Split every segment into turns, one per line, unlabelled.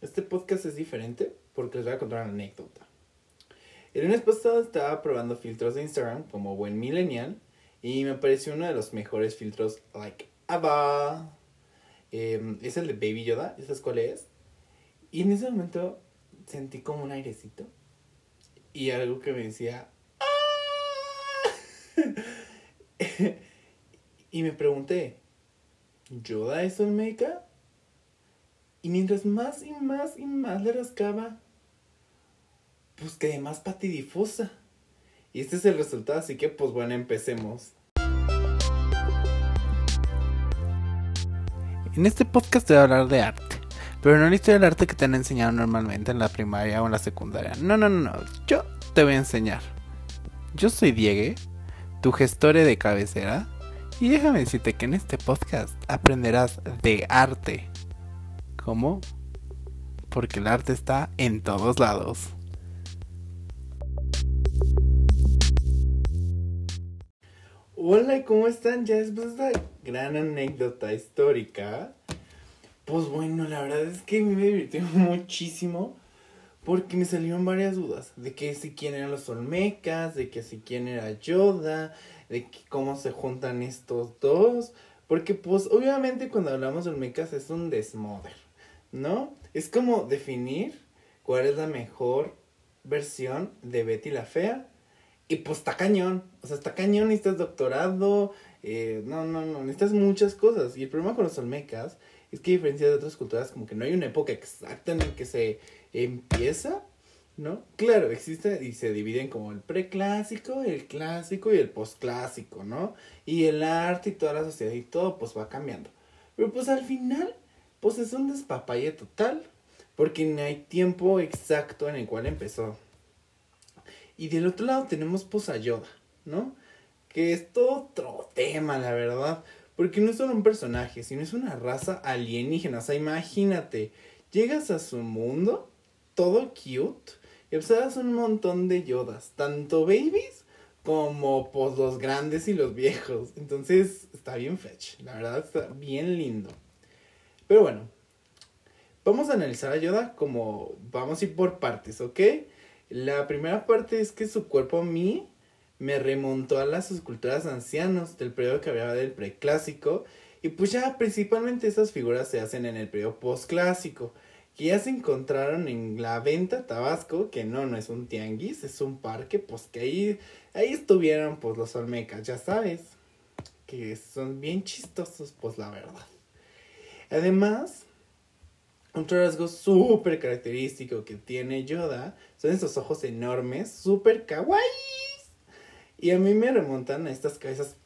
Este podcast es diferente porque les voy a contar una anécdota. El lunes pasado estaba probando filtros de Instagram como buen millennial y me pareció uno de los mejores filtros, like, aba. Em, es el de Baby Yoda, ¿sabes cuál es? Y en ese momento sentí como un airecito y algo que me decía, ¡Ah! y me pregunté, ¿Yoda es Olmeca? Y mientras más y más y más le rascaba, pues quedé más patidifusa. Y este es el resultado, así que pues bueno, empecemos. En este podcast te voy a hablar de arte. Pero no la historia del arte que te han enseñado normalmente en la primaria o en la secundaria. No, no, no, no. Yo te voy a enseñar. Yo soy Diego, tu gestore de cabecera. Y déjame decirte que en este podcast aprenderás de arte. ¿Cómo? Porque el arte está en todos lados. Hola, ¿cómo están? Ya después de esta gran anécdota histórica. Pues bueno, la verdad es que me divirtió muchísimo. Porque me salieron varias dudas. De que si quién eran los Olmecas, de que si quién era Yoda, de cómo se juntan estos dos. Porque pues obviamente cuando hablamos de Olmecas es un desmoder, ¿no? Es como definir cuál es la mejor versión de Betty la Fea. Y pues está cañón, o sea, está cañón, necesitas doctorado, eh, no, no, no, necesitas muchas cosas. Y el problema con los Olmecas es que a diferencia de otras culturas, como que no hay una época exacta en la que se empieza ¿no? Claro, existe y se dividen como el preclásico, el clásico y el posclásico, ¿no? Y el arte y toda la sociedad y todo pues va cambiando. Pero pues al final, pues es un despapalle total, porque no hay tiempo exacto en el cual empezó. Y del otro lado tenemos pues a Yoda, ¿no? Que es todo otro tema, la verdad. Porque no es solo un personaje, sino es una raza alienígena. O sea, imagínate, llegas a su mundo, todo cute, y observas un montón de yodas, tanto babies como pues los grandes y los viejos. Entonces está bien fetch, la verdad está bien lindo. Pero bueno, vamos a analizar a Yoda como vamos a ir por partes, ¿ok? La primera parte es que su cuerpo a mí me remontó a las esculturas ancianos del periodo que había del preclásico. Y pues ya principalmente esas figuras se hacen en el periodo postclásico que ya se encontraron en la venta Tabasco, que no, no es un tianguis, es un parque, pues que ahí, ahí estuvieron pues los olmecas, ya sabes, que son bien chistosos, pues la verdad. Además, otro rasgo súper característico que tiene Yoda son esos ojos enormes, súper kawaii. Y a mí me remontan a estas cabezas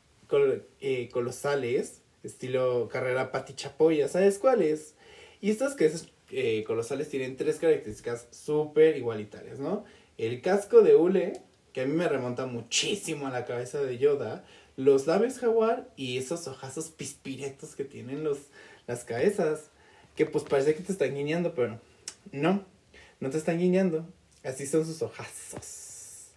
eh, colosales, estilo carrera Pati Chapoya, ¿sabes cuáles? Y estas cabezas eh, colosales tienen tres características súper igualitarias, ¿no? El casco de hule, que a mí me remonta muchísimo a la cabeza de Yoda, los labios jaguar y esos ojazos pispiretos que tienen los, las cabezas, que pues parece que te están guiñando, pero no, no te están guiñando, así son sus ojazos.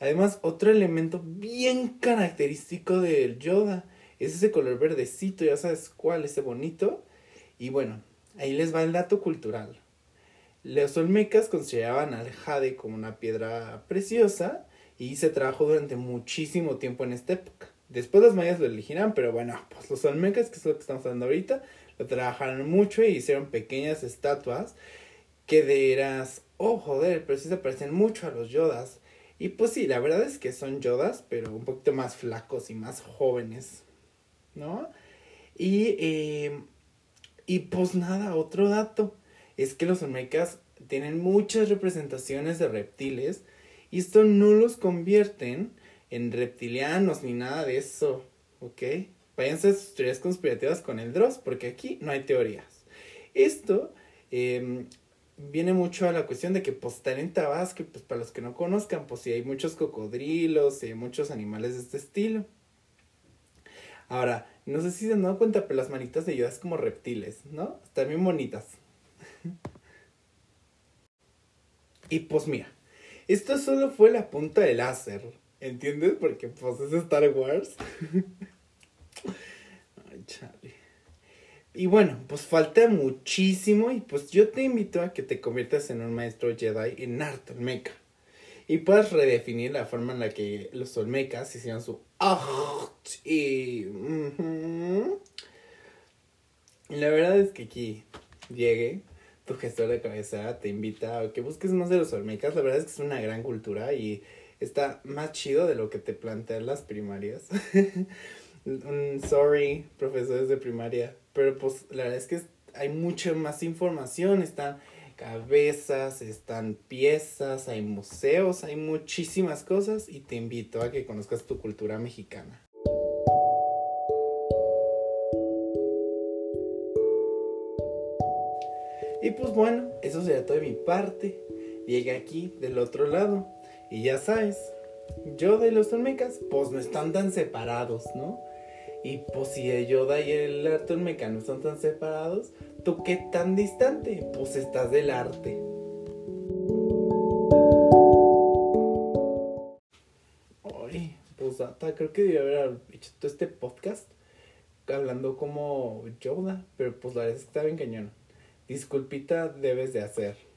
Además, otro elemento bien característico del Yoda es ese color verdecito, ya sabes cuál, ese bonito. Y bueno, Ahí les va el dato cultural. Los olmecas consideraban al jade como una piedra preciosa y se trabajó durante muchísimo tiempo en esta época. Después los mayas lo elegirán, pero bueno, pues los olmecas, que es lo que estamos hablando ahorita, lo trabajaron mucho y hicieron pequeñas estatuas que de eras, oh joder, pero sí se parecen mucho a los yodas. Y pues sí, la verdad es que son yodas, pero un poquito más flacos y más jóvenes, ¿no? Y eh, y pues nada, otro dato es que los olmecas tienen muchas representaciones de reptiles y esto no los convierten en reptilianos ni nada de eso, ¿ok? Váyanse a sus teorías conspirativas con el Dross porque aquí no hay teorías. Esto em, viene mucho a la cuestión de que pues estar en Tabasco, pues para los que no conozcan, pues sí hay muchos cocodrilos hay muchos animales de este estilo. Ahora, no sé si se han dado cuenta, pero las manitas de Yoda es como reptiles, ¿no? Están bien bonitas. y pues mira, esto solo fue la punta del láser, ¿entiendes? Porque pues es Star Wars. Ay, chale. Y bueno, pues falta muchísimo y pues yo te invito a que te conviertas en un maestro Jedi en arte olmeca. Y puedas redefinir la forma en la que los olmecas hicieron su y la verdad es que aquí llegue tu gestor de cabeza te invita a que busques más de los olmecas. La verdad es que es una gran cultura y está más chido de lo que te plantean las primarias. Sorry, profesores de primaria, pero pues la verdad es que hay mucha más información, están cabezas, están piezas, hay museos, hay muchísimas cosas y te invito a que conozcas tu cultura mexicana. Y pues bueno, eso sería todo de mi parte. Llegué aquí del otro lado. Y ya sabes, yo de los Olmecas, pues no están tan separados, ¿no? Y pues si el Yoda y el arte Olmeca no están tan separados, ¿tú qué tan distante? Pues estás del arte. Ay, pues hasta creo que debería haber hecho todo este podcast hablando como Yoda, pero pues la verdad es que está bien cañón. Disculpita debes de hacer.